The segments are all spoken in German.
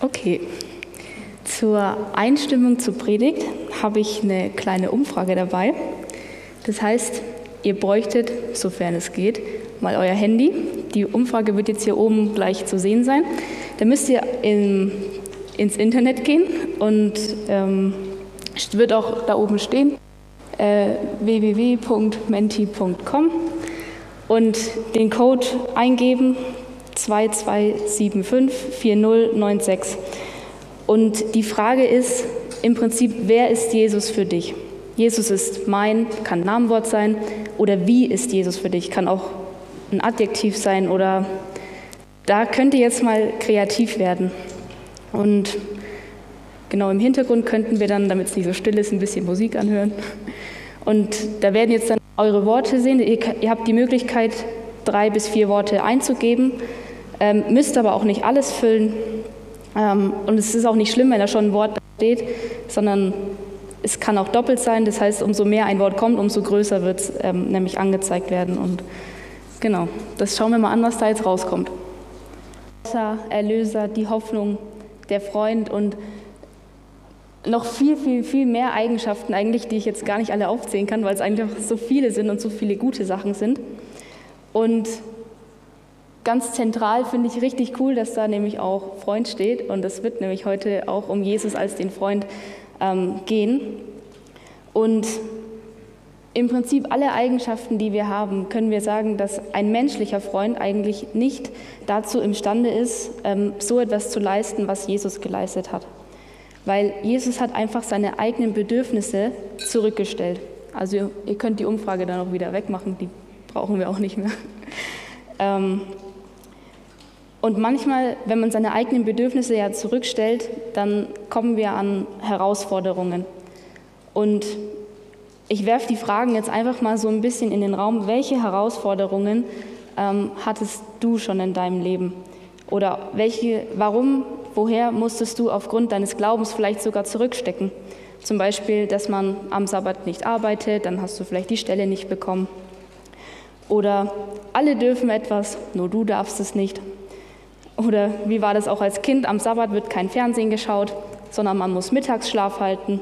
Okay. Zur Einstimmung zur Predigt habe ich eine kleine Umfrage dabei. Das heißt, ihr bräuchtet, sofern es geht, mal euer Handy. Die Umfrage wird jetzt hier oben gleich zu sehen sein. Da müsst ihr in, ins Internet gehen und ähm, wird auch da oben stehen äh, www.menti.com und den Code eingeben 22754096. Und die Frage ist im Prinzip, wer ist Jesus für dich? Jesus ist mein, kann ein Namenwort sein. Oder wie ist Jesus für dich? Kann auch ein Adjektiv sein oder da könnt ihr jetzt mal kreativ werden. Und genau im Hintergrund könnten wir dann, damit es nicht so still ist, ein bisschen Musik anhören. Und da werden jetzt dann eure Worte sehen. Ihr, ihr habt die Möglichkeit, drei bis vier Worte einzugeben, ähm, müsst aber auch nicht alles füllen. Ähm, und es ist auch nicht schlimm, wenn da schon ein Wort steht, sondern es kann auch doppelt sein. Das heißt, umso mehr ein Wort kommt, umso größer wird es ähm, nämlich angezeigt werden. Und genau, das schauen wir mal an, was da jetzt rauskommt. Erlöser, die Hoffnung, der Freund und noch viel, viel, viel mehr Eigenschaften eigentlich, die ich jetzt gar nicht alle aufzählen kann, weil es einfach so viele sind und so viele gute Sachen sind. Und ganz zentral finde ich richtig cool, dass da nämlich auch Freund steht. Und es wird nämlich heute auch um Jesus als den Freund ähm, gehen. Und im Prinzip alle Eigenschaften, die wir haben, können wir sagen, dass ein menschlicher Freund eigentlich nicht dazu imstande ist, ähm, so etwas zu leisten, was Jesus geleistet hat. Weil Jesus hat einfach seine eigenen Bedürfnisse zurückgestellt. Also ihr könnt die Umfrage dann auch wieder wegmachen, die brauchen wir auch nicht mehr. Ähm, und manchmal, wenn man seine eigenen Bedürfnisse ja zurückstellt, dann kommen wir an Herausforderungen. Und ich werfe die Fragen jetzt einfach mal so ein bisschen in den Raum. Welche Herausforderungen ähm, hattest du schon in deinem Leben? Oder welche, warum, woher musstest du aufgrund deines Glaubens vielleicht sogar zurückstecken? Zum Beispiel, dass man am Sabbat nicht arbeitet, dann hast du vielleicht die Stelle nicht bekommen. Oder alle dürfen etwas, nur du darfst es nicht. Oder wie war das auch als Kind? Am Sabbat wird kein Fernsehen geschaut, sondern man muss Mittagsschlaf halten.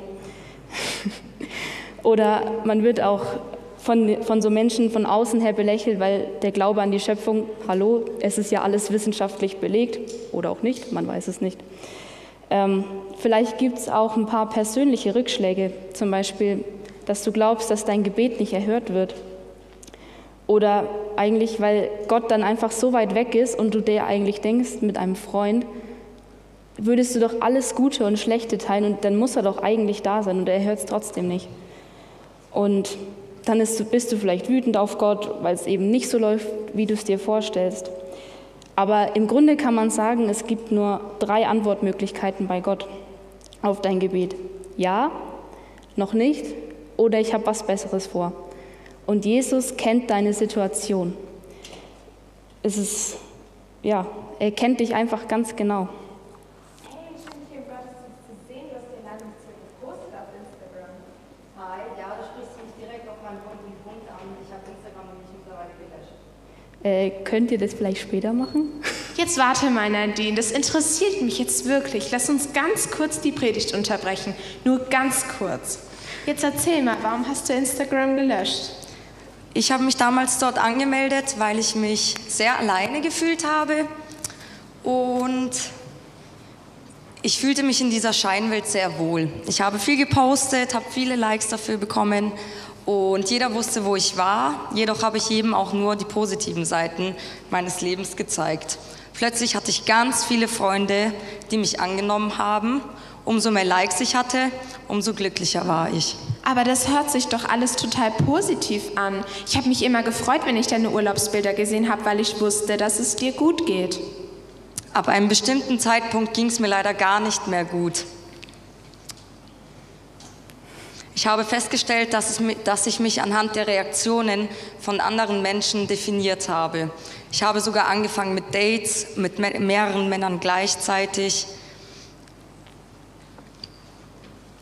Oder man wird auch von, von so Menschen von außen her belächelt, weil der Glaube an die Schöpfung, hallo, es ist ja alles wissenschaftlich belegt oder auch nicht, man weiß es nicht. Ähm, vielleicht gibt es auch ein paar persönliche Rückschläge, zum Beispiel, dass du glaubst, dass dein Gebet nicht erhört wird oder eigentlich, weil Gott dann einfach so weit weg ist und du dir eigentlich denkst mit einem Freund, würdest du doch alles Gute und Schlechte teilen und dann muss er doch eigentlich da sein und er hört es trotzdem nicht. Und dann ist, bist du vielleicht wütend auf Gott, weil es eben nicht so läuft, wie du es dir vorstellst. Aber im Grunde kann man sagen, es gibt nur drei Antwortmöglichkeiten bei Gott auf dein Gebet. Ja, noch nicht oder ich habe was Besseres vor. Und Jesus kennt deine Situation. Es ist, ja, er kennt dich einfach ganz genau. Äh, könnt ihr das vielleicht später machen? Jetzt warte mal, Nadine, das interessiert mich jetzt wirklich. Lass uns ganz kurz die Predigt unterbrechen. Nur ganz kurz. Jetzt erzähl mal, warum hast du Instagram gelöscht? Ich habe mich damals dort angemeldet, weil ich mich sehr alleine gefühlt habe und ich fühlte mich in dieser Scheinwelt sehr wohl. Ich habe viel gepostet, habe viele Likes dafür bekommen und jeder wusste, wo ich war. Jedoch habe ich jedem auch nur die positiven Seiten meines Lebens gezeigt. Plötzlich hatte ich ganz viele Freunde, die mich angenommen haben. Umso mehr Likes ich hatte, umso glücklicher war ich. Aber das hört sich doch alles total positiv an. Ich habe mich immer gefreut, wenn ich deine Urlaubsbilder gesehen habe, weil ich wusste, dass es dir gut geht. Ab einem bestimmten Zeitpunkt ging es mir leider gar nicht mehr gut. Ich habe festgestellt, dass, es, dass, ich mich anhand der Reaktionen von anderen Menschen definiert habe. Ich habe sogar angefangen mit Dates mit mehreren Männern gleichzeitig.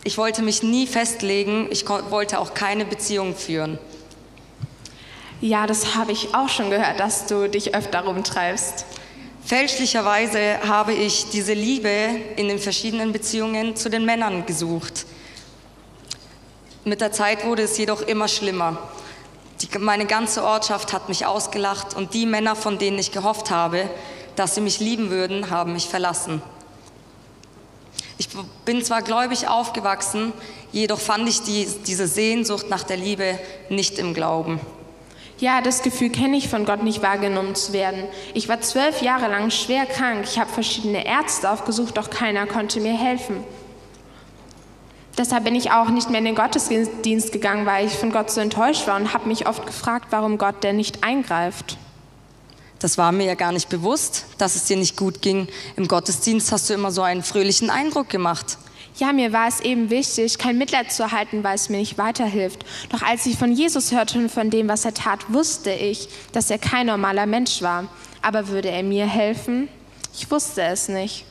Ich wollte mich nie festlegen, ich wollte auch keine Beziehung führen. Ja, das habe ich auch schon gehört, dass du dich öfter rumtreibst. Fälschlicherweise habe ich diese Liebe in den verschiedenen Beziehungen zu den Männern gesucht. Mit der Zeit wurde es jedoch immer schlimmer. Die, meine ganze Ortschaft hat mich ausgelacht und die Männer, von denen ich gehofft habe, dass sie mich lieben würden, haben mich verlassen. Ich bin zwar gläubig aufgewachsen, jedoch fand ich die, diese Sehnsucht nach der Liebe nicht im Glauben. Ja, das Gefühl kenne ich von Gott nicht wahrgenommen zu werden. Ich war zwölf Jahre lang schwer krank. Ich habe verschiedene Ärzte aufgesucht, doch keiner konnte mir helfen. Deshalb bin ich auch nicht mehr in den Gottesdienst gegangen, weil ich von Gott so enttäuscht war und habe mich oft gefragt, warum Gott denn nicht eingreift. Das war mir ja gar nicht bewusst, dass es dir nicht gut ging. Im Gottesdienst hast du immer so einen fröhlichen Eindruck gemacht. Ja, mir war es eben wichtig, kein Mitleid zu erhalten, weil es mir nicht weiterhilft. Doch als ich von Jesus hörte und von dem, was er tat, wusste ich, dass er kein normaler Mensch war. Aber würde er mir helfen? Ich wusste es nicht.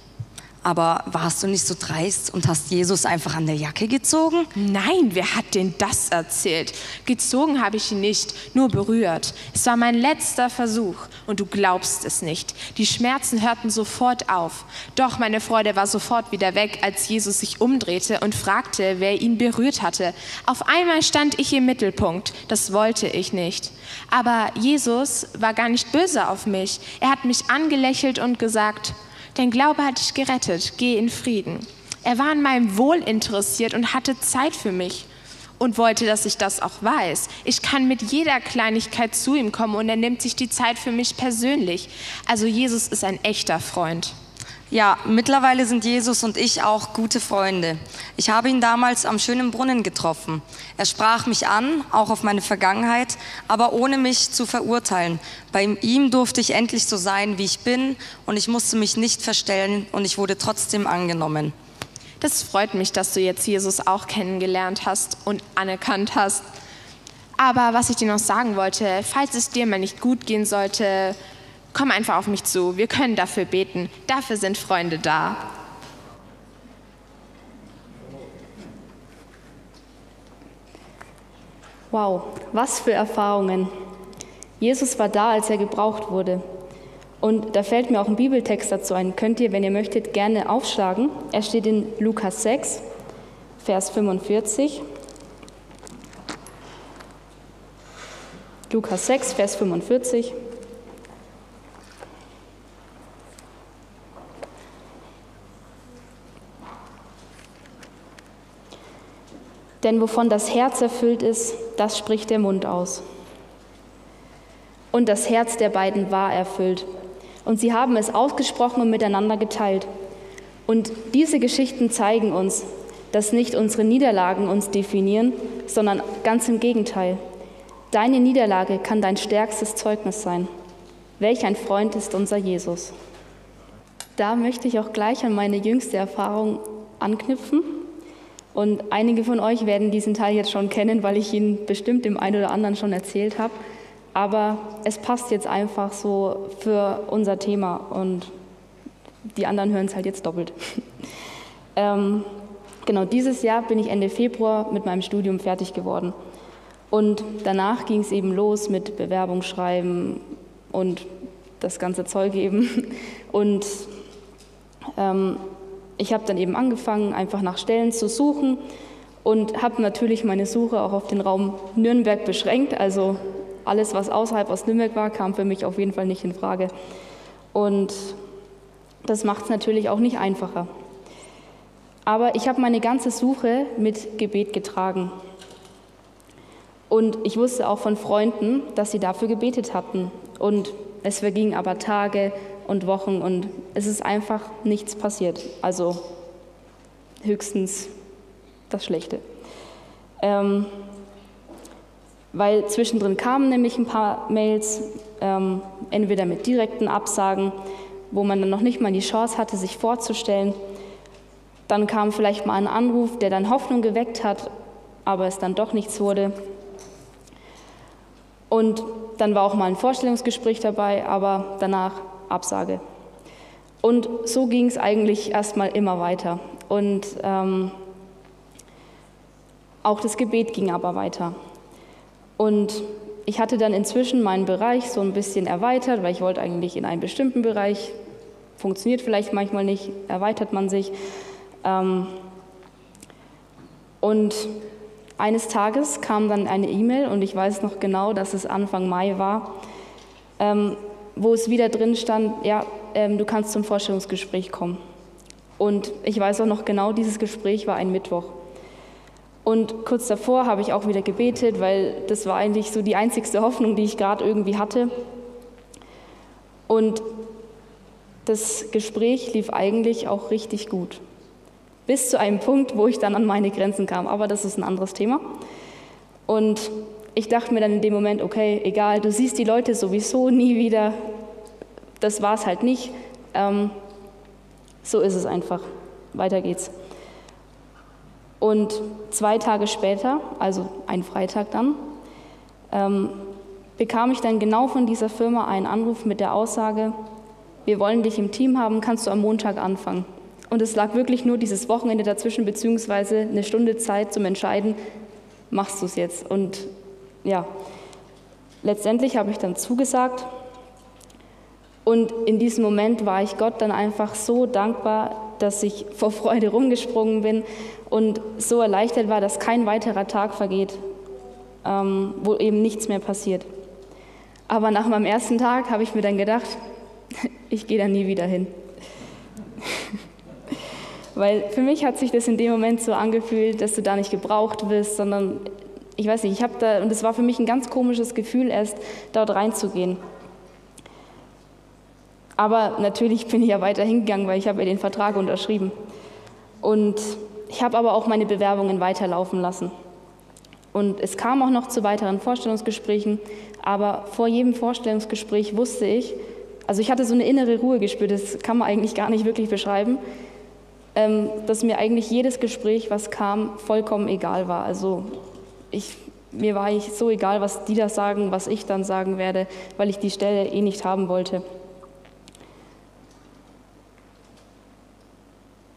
Aber warst du nicht so dreist und hast Jesus einfach an der Jacke gezogen? Nein, wer hat denn das erzählt? Gezogen habe ich ihn nicht, nur berührt. Es war mein letzter Versuch und du glaubst es nicht. Die Schmerzen hörten sofort auf. Doch meine Freude war sofort wieder weg, als Jesus sich umdrehte und fragte, wer ihn berührt hatte. Auf einmal stand ich im Mittelpunkt. Das wollte ich nicht. Aber Jesus war gar nicht böse auf mich. Er hat mich angelächelt und gesagt, Dein Glaube hat dich gerettet. Geh in Frieden. Er war an meinem Wohl interessiert und hatte Zeit für mich und wollte, dass ich das auch weiß. Ich kann mit jeder Kleinigkeit zu ihm kommen und er nimmt sich die Zeit für mich persönlich. Also Jesus ist ein echter Freund. Ja, mittlerweile sind Jesus und ich auch gute Freunde. Ich habe ihn damals am schönen Brunnen getroffen. Er sprach mich an, auch auf meine Vergangenheit, aber ohne mich zu verurteilen. Bei ihm durfte ich endlich so sein, wie ich bin und ich musste mich nicht verstellen und ich wurde trotzdem angenommen. Das freut mich, dass du jetzt Jesus auch kennengelernt hast und anerkannt hast. Aber was ich dir noch sagen wollte, falls es dir mal nicht gut gehen sollte, komm einfach auf mich zu. Wir können dafür beten. Dafür sind Freunde da. Wow, was für Erfahrungen. Jesus war da, als er gebraucht wurde. Und da fällt mir auch ein Bibeltext dazu ein. Könnt ihr, wenn ihr möchtet, gerne aufschlagen. Er steht in Lukas 6, Vers 45. Lukas 6, Vers 45. Denn wovon das Herz erfüllt ist, das spricht der Mund aus. Und das Herz der beiden war erfüllt. Und sie haben es ausgesprochen und miteinander geteilt. Und diese Geschichten zeigen uns, dass nicht unsere Niederlagen uns definieren, sondern ganz im Gegenteil. Deine Niederlage kann dein stärkstes Zeugnis sein. Welch ein Freund ist unser Jesus. Da möchte ich auch gleich an meine jüngste Erfahrung anknüpfen. Und einige von euch werden diesen Teil jetzt schon kennen, weil ich ihn bestimmt dem einen oder anderen schon erzählt habe. Aber es passt jetzt einfach so für unser Thema und die anderen hören es halt jetzt doppelt. ähm, genau, dieses Jahr bin ich Ende Februar mit meinem Studium fertig geworden. Und danach ging es eben los mit Bewerbung schreiben und das ganze Zeug eben. Und ähm, ich habe dann eben angefangen, einfach nach Stellen zu suchen und habe natürlich meine Suche auch auf den Raum Nürnberg beschränkt. Also alles, was außerhalb aus Nürnberg war, kam für mich auf jeden Fall nicht in Frage. Und das macht es natürlich auch nicht einfacher. Aber ich habe meine ganze Suche mit Gebet getragen. Und ich wusste auch von Freunden, dass sie dafür gebetet hatten. Und es vergingen aber Tage, und Wochen und es ist einfach nichts passiert. Also höchstens das Schlechte. Ähm, weil zwischendrin kamen nämlich ein paar Mails, ähm, entweder mit direkten Absagen, wo man dann noch nicht mal die Chance hatte, sich vorzustellen. Dann kam vielleicht mal ein Anruf, der dann Hoffnung geweckt hat, aber es dann doch nichts wurde. Und dann war auch mal ein Vorstellungsgespräch dabei, aber danach Absage. Und so ging es eigentlich erstmal immer weiter. Und ähm, auch das Gebet ging aber weiter. Und ich hatte dann inzwischen meinen Bereich so ein bisschen erweitert, weil ich wollte eigentlich in einen bestimmten Bereich funktioniert vielleicht manchmal nicht, erweitert man sich. Ähm, und eines Tages kam dann eine E-Mail und ich weiß noch genau, dass es Anfang Mai war, ähm, wo es wieder drin stand, ja, ähm, du kannst zum Vorstellungsgespräch kommen. Und ich weiß auch noch genau, dieses Gespräch war ein Mittwoch. Und kurz davor habe ich auch wieder gebetet, weil das war eigentlich so die einzigste Hoffnung, die ich gerade irgendwie hatte. Und das Gespräch lief eigentlich auch richtig gut. Bis zu einem Punkt, wo ich dann an meine Grenzen kam. Aber das ist ein anderes Thema. Und ich dachte mir dann in dem Moment, okay, egal, du siehst die Leute sowieso nie wieder. Das war es halt nicht. Ähm, so ist es einfach. Weiter geht's. Und zwei Tage später, also ein Freitag dann, ähm, bekam ich dann genau von dieser Firma einen Anruf mit der Aussage, wir wollen dich im Team haben, kannst du am Montag anfangen. Und es lag wirklich nur dieses Wochenende dazwischen, beziehungsweise eine Stunde Zeit zum Entscheiden, machst du es jetzt. Und ja, letztendlich habe ich dann zugesagt. Und in diesem Moment war ich Gott dann einfach so dankbar, dass ich vor Freude rumgesprungen bin und so erleichtert war, dass kein weiterer Tag vergeht, ähm, wo eben nichts mehr passiert. Aber nach meinem ersten Tag habe ich mir dann gedacht, ich gehe da nie wieder hin. Weil für mich hat sich das in dem Moment so angefühlt, dass du da nicht gebraucht wirst, sondern ich weiß nicht, ich habe da, und es war für mich ein ganz komisches Gefühl, erst dort reinzugehen. Aber natürlich bin ich ja weiter hingegangen, weil ich habe ja den Vertrag unterschrieben. Und ich habe aber auch meine Bewerbungen weiterlaufen lassen. Und es kam auch noch zu weiteren Vorstellungsgesprächen, aber vor jedem Vorstellungsgespräch wusste ich, also ich hatte so eine innere Ruhe gespürt, das kann man eigentlich gar nicht wirklich beschreiben, ähm, dass mir eigentlich jedes Gespräch, was kam, vollkommen egal war. Also ich, mir war ich so egal, was die da sagen, was ich dann sagen werde, weil ich die Stelle eh nicht haben wollte.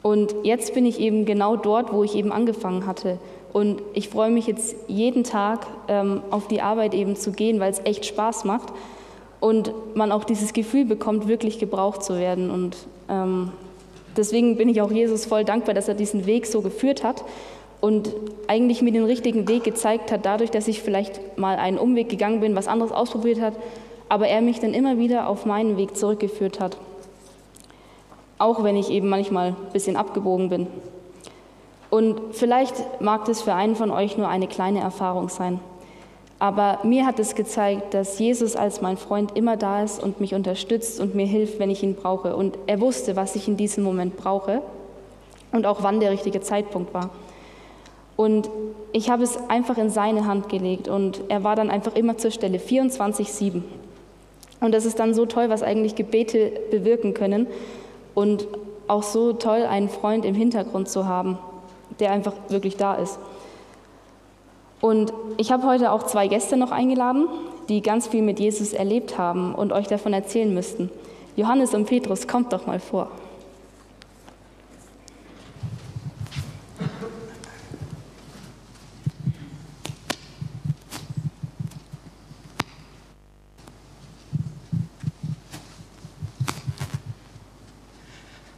Und jetzt bin ich eben genau dort, wo ich eben angefangen hatte. Und ich freue mich jetzt jeden Tag ähm, auf die Arbeit eben zu gehen, weil es echt Spaß macht und man auch dieses Gefühl bekommt, wirklich gebraucht zu werden. Und ähm, deswegen bin ich auch Jesus voll dankbar, dass er diesen Weg so geführt hat und eigentlich mir den richtigen Weg gezeigt hat, dadurch, dass ich vielleicht mal einen Umweg gegangen bin, was anderes ausprobiert hat, aber er mich dann immer wieder auf meinen Weg zurückgeführt hat. Auch wenn ich eben manchmal ein bisschen abgebogen bin. Und vielleicht mag das für einen von euch nur eine kleine Erfahrung sein. Aber mir hat es gezeigt, dass Jesus als mein Freund immer da ist und mich unterstützt und mir hilft, wenn ich ihn brauche. Und er wusste, was ich in diesem Moment brauche und auch wann der richtige Zeitpunkt war. Und ich habe es einfach in seine Hand gelegt und er war dann einfach immer zur Stelle, 24-7. Und das ist dann so toll, was eigentlich Gebete bewirken können und auch so toll, einen Freund im Hintergrund zu haben der einfach wirklich da ist. Und ich habe heute auch zwei Gäste noch eingeladen, die ganz viel mit Jesus erlebt haben und euch davon erzählen müssten. Johannes und Petrus, kommt doch mal vor.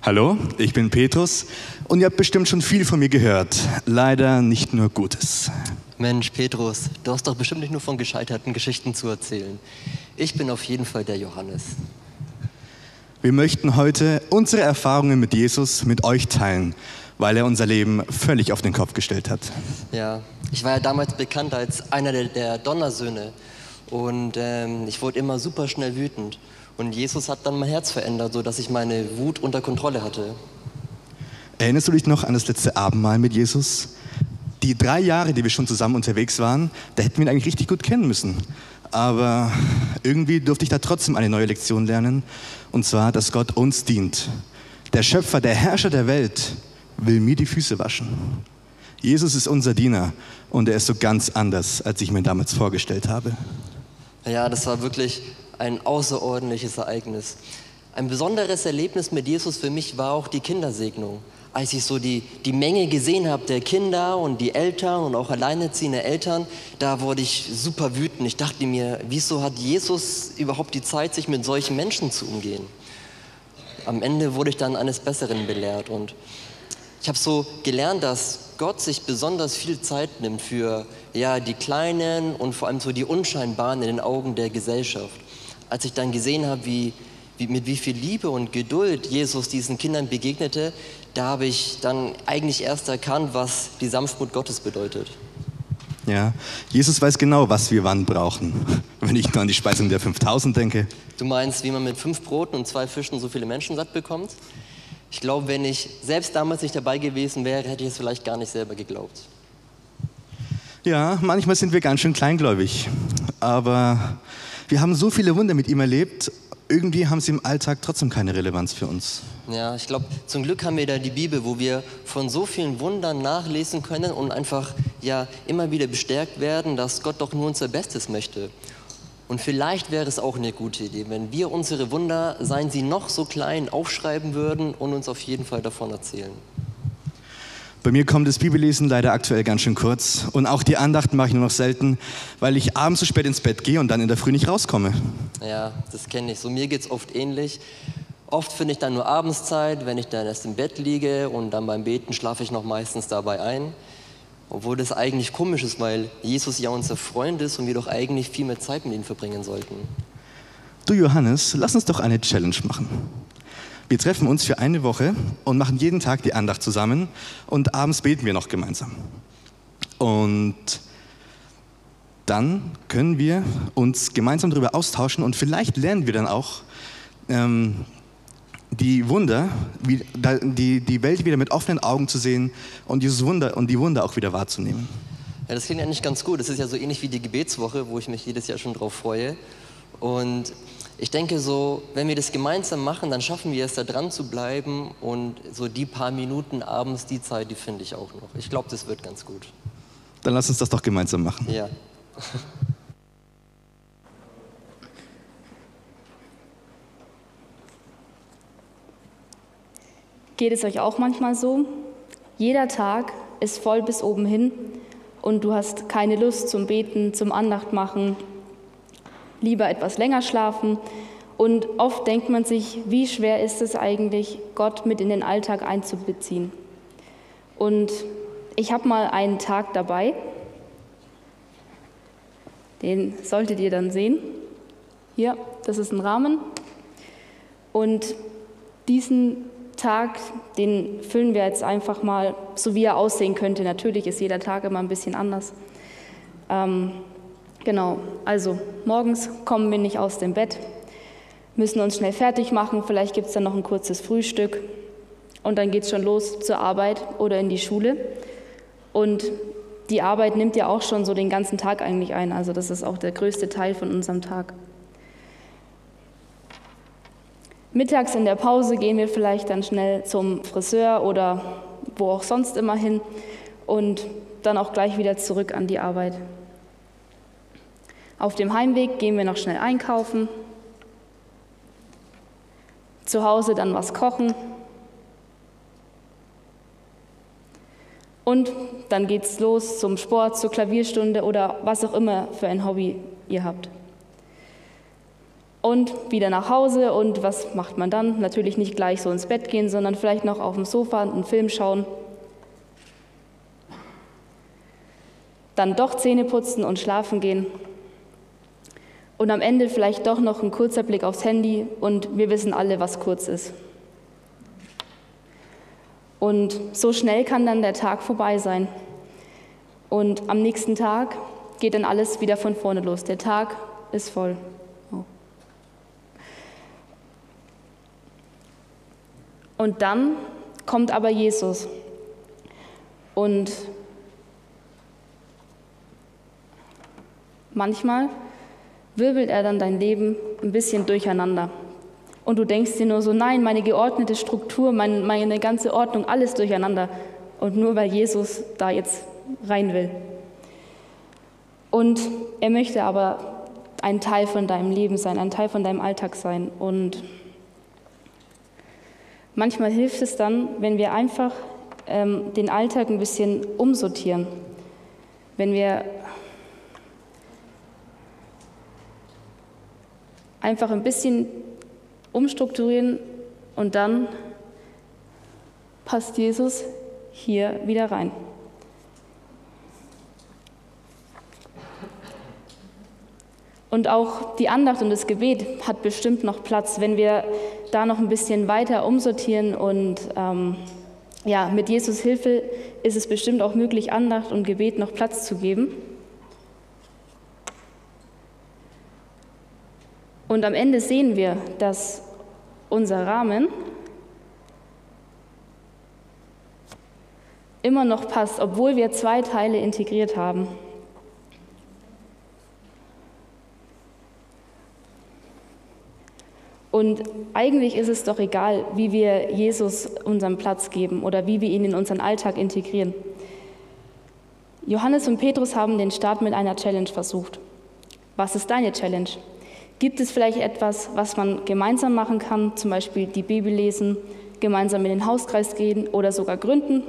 Hallo, ich bin Petrus und ihr habt bestimmt schon viel von mir gehört. Leider nicht nur Gutes. Mensch, Petrus, du hast doch bestimmt nicht nur von gescheiterten Geschichten zu erzählen. Ich bin auf jeden Fall der Johannes. Wir möchten heute unsere Erfahrungen mit Jesus mit euch teilen, weil er unser Leben völlig auf den Kopf gestellt hat. Ja, ich war ja damals bekannt als einer der, der Donnersöhne und ähm, ich wurde immer super schnell wütend. Und Jesus hat dann mein Herz verändert, sodass ich meine Wut unter Kontrolle hatte. Erinnerst du dich noch an das letzte Abendmahl mit Jesus? Die drei Jahre, die wir schon zusammen unterwegs waren, da hätten wir ihn eigentlich richtig gut kennen müssen. Aber irgendwie durfte ich da trotzdem eine neue Lektion lernen. Und zwar, dass Gott uns dient. Der Schöpfer, der Herrscher der Welt will mir die Füße waschen. Jesus ist unser Diener und er ist so ganz anders, als ich mir damals vorgestellt habe. Ja, das war wirklich ein außerordentliches Ereignis. Ein besonderes Erlebnis mit Jesus für mich war auch die Kindersegnung. Als ich so die, die Menge gesehen habe der Kinder und die Eltern und auch alleinerziehende Eltern, da wurde ich super wütend. Ich dachte mir, wieso hat Jesus überhaupt die Zeit, sich mit solchen Menschen zu umgehen? am Ende wurde ich dann eines Besseren belehrt. Und ich habe so gelernt, dass Gott sich besonders viel Zeit nimmt für ja, die kleinen und vor allem so die unscheinbaren in den Augen der Gesellschaft. Als ich dann gesehen habe, wie, wie, mit wie viel Liebe und Geduld Jesus diesen Kindern begegnete, da habe ich dann eigentlich erst erkannt, was die Sanftmut Gottes bedeutet. Ja, Jesus weiß genau, was wir wann brauchen. Wenn ich nur an die Speisung der 5000 denke. Du meinst, wie man mit fünf Broten und zwei Fischen so viele Menschen satt bekommt? Ich glaube, wenn ich selbst damals nicht dabei gewesen wäre, hätte ich es vielleicht gar nicht selber geglaubt. Ja, manchmal sind wir ganz schön kleingläubig. Aber wir haben so viele Wunder mit ihm erlebt. Irgendwie haben sie im Alltag trotzdem keine Relevanz für uns. Ja, ich glaube, zum Glück haben wir da die Bibel, wo wir von so vielen Wundern nachlesen können und einfach ja immer wieder bestärkt werden, dass Gott doch nur unser Bestes möchte. Und vielleicht wäre es auch eine gute Idee, wenn wir unsere Wunder, seien sie noch so klein, aufschreiben würden und uns auf jeden Fall davon erzählen. Bei mir kommt das Bibellesen leider aktuell ganz schön kurz. Und auch die Andachten mache ich nur noch selten, weil ich abends so spät ins Bett gehe und dann in der Früh nicht rauskomme. Ja, das kenne ich. So mir geht es oft ähnlich. Oft finde ich dann nur abends Zeit, wenn ich dann erst im Bett liege und dann beim Beten schlafe ich noch meistens dabei ein. Obwohl das eigentlich komisch ist, weil Jesus ja unser Freund ist und wir doch eigentlich viel mehr Zeit mit ihm verbringen sollten. Du Johannes, lass uns doch eine Challenge machen. Wir treffen uns für eine Woche und machen jeden Tag die Andacht zusammen und abends beten wir noch gemeinsam. Und dann können wir uns gemeinsam darüber austauschen und vielleicht lernen wir dann auch ähm, die Wunder, wie, die, die Welt wieder mit offenen Augen zu sehen und dieses Wunder und die Wunder auch wieder wahrzunehmen. Ja, das klingt eigentlich ganz gut. Das ist ja so ähnlich wie die Gebetswoche, wo ich mich jedes Jahr schon drauf freue. Und ich denke so, wenn wir das gemeinsam machen, dann schaffen wir es, da dran zu bleiben und so die paar Minuten abends, die Zeit, die finde ich auch noch. Ich glaube, das wird ganz gut. Dann lass uns das doch gemeinsam machen. Ja. Geht es euch auch manchmal so? Jeder Tag ist voll bis oben hin und du hast keine Lust zum Beten, zum Andacht machen, lieber etwas länger schlafen. Und oft denkt man sich, wie schwer ist es eigentlich, Gott mit in den Alltag einzubeziehen. Und ich habe mal einen Tag dabei, den solltet ihr dann sehen. Hier, das ist ein Rahmen. Und diesen Tag, den füllen wir jetzt einfach mal so, wie er aussehen könnte. Natürlich ist jeder Tag immer ein bisschen anders. Ähm, genau, also morgens kommen wir nicht aus dem Bett, müssen uns schnell fertig machen, vielleicht gibt es dann noch ein kurzes Frühstück und dann geht es schon los zur Arbeit oder in die Schule. Und die Arbeit nimmt ja auch schon so den ganzen Tag eigentlich ein, also das ist auch der größte Teil von unserem Tag. Mittags in der Pause gehen wir vielleicht dann schnell zum Friseur oder wo auch sonst immer hin und dann auch gleich wieder zurück an die Arbeit. Auf dem Heimweg gehen wir noch schnell einkaufen, zu Hause dann was kochen und dann geht's los zum Sport, zur Klavierstunde oder was auch immer für ein Hobby ihr habt und wieder nach Hause. Und was macht man dann? Natürlich nicht gleich so ins Bett gehen, sondern vielleicht noch auf dem Sofa einen Film schauen. Dann doch Zähne putzen und schlafen gehen. Und am Ende vielleicht doch noch ein kurzer Blick aufs Handy und wir wissen alle, was kurz ist. Und so schnell kann dann der Tag vorbei sein. Und am nächsten Tag geht dann alles wieder von vorne los. Der Tag ist voll. Und dann kommt aber Jesus und manchmal wirbelt er dann dein Leben ein bisschen durcheinander. Und du denkst dir nur so, nein, meine geordnete Struktur, meine, meine ganze Ordnung, alles durcheinander. Und nur weil Jesus da jetzt rein will. Und er möchte aber ein Teil von deinem Leben sein, ein Teil von deinem Alltag sein. Und Manchmal hilft es dann, wenn wir einfach ähm, den Alltag ein bisschen umsortieren. Wenn wir einfach ein bisschen umstrukturieren, Und dann passt Jesus hier wieder rein. Und auch die Andacht und das Gebet hat bestimmt noch Platz, wenn wir da noch ein bisschen weiter umsortieren. Und ähm, ja, mit Jesus Hilfe ist es bestimmt auch möglich, Andacht und Gebet noch Platz zu geben. Und am Ende sehen wir, dass unser Rahmen immer noch passt, obwohl wir zwei Teile integriert haben. Und eigentlich ist es doch egal, wie wir Jesus unseren Platz geben oder wie wir ihn in unseren Alltag integrieren. Johannes und Petrus haben den Start mit einer Challenge versucht. Was ist deine Challenge? Gibt es vielleicht etwas, was man gemeinsam machen kann, zum Beispiel die Bibel lesen, gemeinsam in den Hauskreis gehen oder sogar gründen,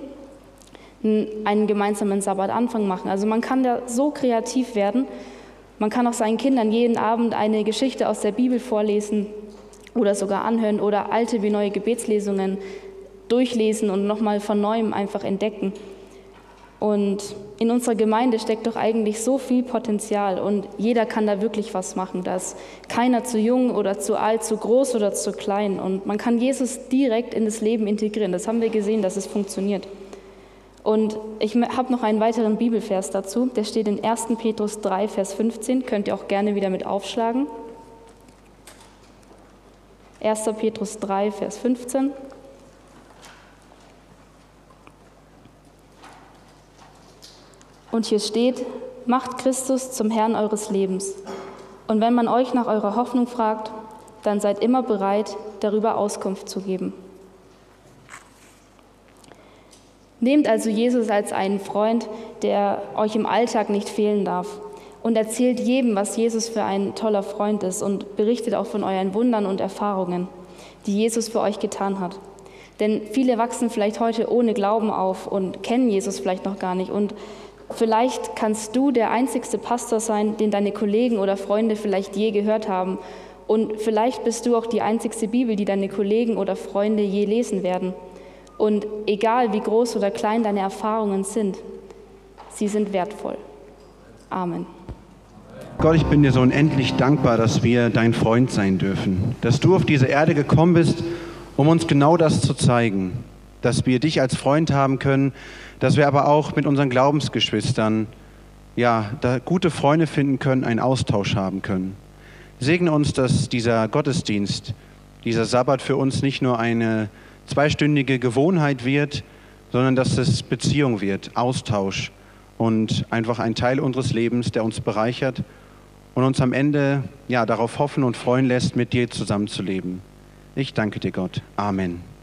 einen gemeinsamen Sabbatanfang machen? Also man kann da so kreativ werden. Man kann auch seinen Kindern jeden Abend eine Geschichte aus der Bibel vorlesen, oder sogar anhören oder alte wie neue Gebetslesungen durchlesen und nochmal von neuem einfach entdecken. Und in unserer Gemeinde steckt doch eigentlich so viel Potenzial und jeder kann da wirklich was machen. Da ist keiner zu jung oder zu alt, zu groß oder zu klein. Und man kann Jesus direkt in das Leben integrieren. Das haben wir gesehen, dass es funktioniert. Und ich habe noch einen weiteren Bibelvers dazu. Der steht in 1. Petrus 3, Vers 15. Könnt ihr auch gerne wieder mit aufschlagen. 1. Petrus 3, Vers 15. Und hier steht, macht Christus zum Herrn eures Lebens. Und wenn man euch nach eurer Hoffnung fragt, dann seid immer bereit, darüber Auskunft zu geben. Nehmt also Jesus als einen Freund, der euch im Alltag nicht fehlen darf und erzählt jedem, was Jesus für ein toller Freund ist und berichtet auch von euren Wundern und Erfahrungen, die Jesus für euch getan hat. Denn viele wachsen vielleicht heute ohne Glauben auf und kennen Jesus vielleicht noch gar nicht. Und vielleicht kannst du der einzigste Pastor sein, den deine Kollegen oder Freunde vielleicht je gehört haben. Und vielleicht bist du auch die einzigste Bibel, die deine Kollegen oder Freunde je lesen werden. Und egal wie groß oder klein deine Erfahrungen sind, sie sind wertvoll. Amen. Gott, ich bin dir so unendlich dankbar, dass wir dein Freund sein dürfen, dass du auf diese Erde gekommen bist, um uns genau das zu zeigen, dass wir dich als Freund haben können, dass wir aber auch mit unseren Glaubensgeschwistern ja, gute Freunde finden können, einen Austausch haben können. Segne uns, dass dieser Gottesdienst, dieser Sabbat für uns nicht nur eine zweistündige Gewohnheit wird, sondern dass es Beziehung wird, Austausch und einfach ein Teil unseres Lebens, der uns bereichert und uns am Ende ja, darauf hoffen und freuen lässt, mit dir zusammenzuleben. Ich danke dir, Gott. Amen.